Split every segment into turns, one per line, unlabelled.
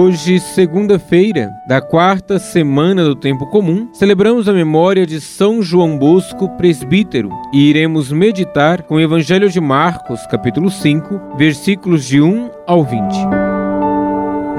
Hoje, segunda-feira, da quarta semana do tempo comum, celebramos a memória de São João Bosco, presbítero, e iremos meditar com o Evangelho de Marcos, capítulo 5, versículos de 1 ao 20.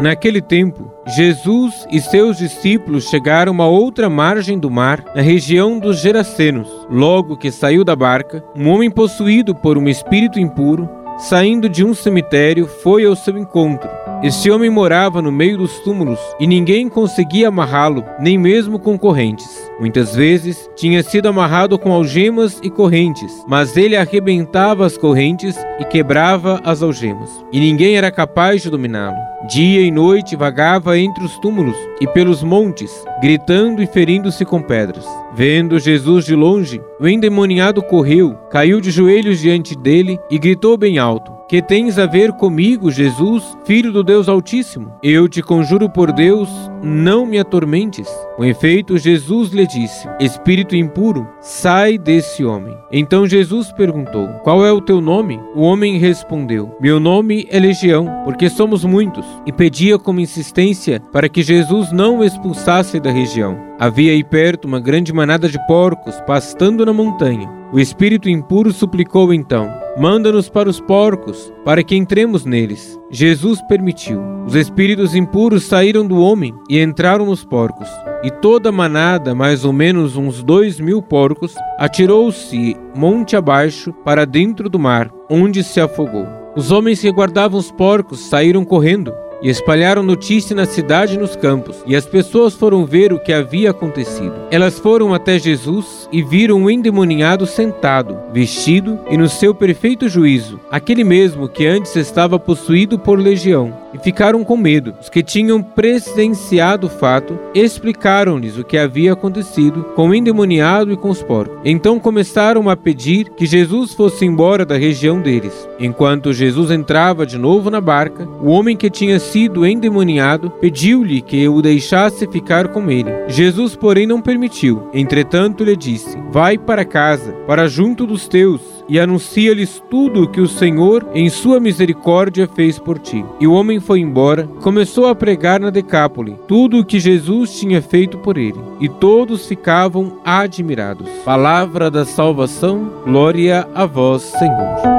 Naquele tempo, Jesus e seus discípulos chegaram a outra margem do mar, na região dos Gerasenos. Logo que saiu da barca, um homem possuído por um espírito impuro, saindo de um cemitério, foi ao seu encontro este homem morava no meio dos túmulos e ninguém conseguia amarrá-lo, nem mesmo com correntes. Muitas vezes tinha sido amarrado com algemas e correntes, mas ele arrebentava as correntes e quebrava as algemas, e ninguém era capaz de dominá-lo. Dia e noite vagava entre os túmulos e pelos montes, gritando e ferindo-se com pedras. Vendo Jesus de longe, o endemoniado correu, caiu de joelhos diante dele e gritou bem alto: Que tens a ver comigo, Jesus, filho do Deus Altíssimo? Eu te conjuro por Deus, não me atormentes. Com efeito, Jesus lhe disse: Espírito impuro, sai desse homem. Então Jesus perguntou: Qual é o teu nome? O homem respondeu: Meu nome é Legião, porque somos muitos. E pedia com insistência para que Jesus não o expulsasse da região. Havia aí perto uma grande manada de porcos pastando na montanha. O espírito impuro suplicou então: Manda-nos para os porcos, para que entremos neles. Jesus permitiu. Os espíritos impuros saíram do homem e entraram nos porcos. E toda a manada, mais ou menos uns dois mil porcos, atirou-se monte abaixo para dentro do mar, onde se afogou. Os homens que guardavam os porcos saíram correndo e espalharam notícia na cidade e nos campos, e as pessoas foram ver o que havia acontecido. Elas foram até Jesus e viram um endemoniado sentado, vestido e no seu perfeito juízo, aquele mesmo que antes estava possuído por legião, e ficaram com medo. Os que tinham presenciado o fato explicaram-lhes o que havia acontecido com o endemoniado e com os porcos. Então começaram a pedir que Jesus fosse embora da região deles. Enquanto Jesus entrava de novo na barca, o homem que tinha sido endemoniado, pediu-lhe que o deixasse ficar com ele. Jesus, porém, não permitiu. Entretanto, lhe disse: Vai para casa, para junto dos teus, e anuncia-lhes tudo o que o Senhor, em sua misericórdia, fez por ti. E o homem foi embora, começou a pregar na Decápole tudo o que Jesus tinha feito por ele, e todos ficavam admirados. Palavra da salvação, glória a vós, Senhor.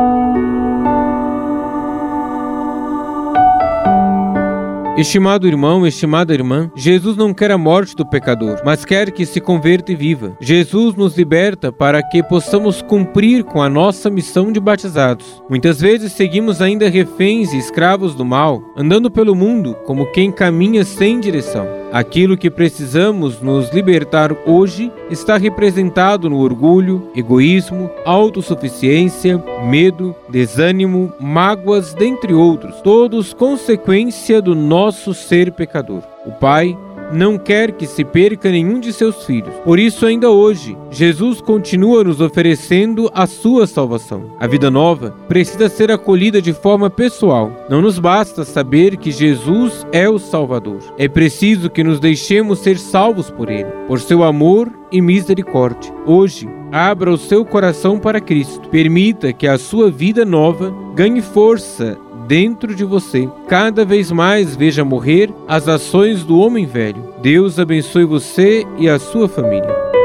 Estimado irmão, estimada irmã, Jesus não quer a morte do pecador, mas quer que se converta e viva. Jesus nos liberta para que possamos cumprir com a nossa missão de batizados. Muitas vezes seguimos ainda reféns e escravos do mal, andando pelo mundo como quem caminha sem direção. Aquilo que precisamos nos libertar hoje está representado no orgulho, egoísmo, autossuficiência, medo, desânimo, mágoas, dentre outros, todos consequência do nosso ser pecador. O Pai não quer que se perca nenhum de seus filhos. Por isso, ainda hoje, Jesus continua nos oferecendo a sua salvação. A vida nova precisa ser acolhida de forma pessoal. Não nos basta saber que Jesus é o Salvador. É preciso que nos deixemos ser salvos por Ele, por seu amor e misericórdia. Hoje, abra o seu coração para Cristo. Permita que a sua vida nova ganhe força dentro de você. Cada vez mais veja morrer as ações do homem velho. Deus abençoe você e a sua família.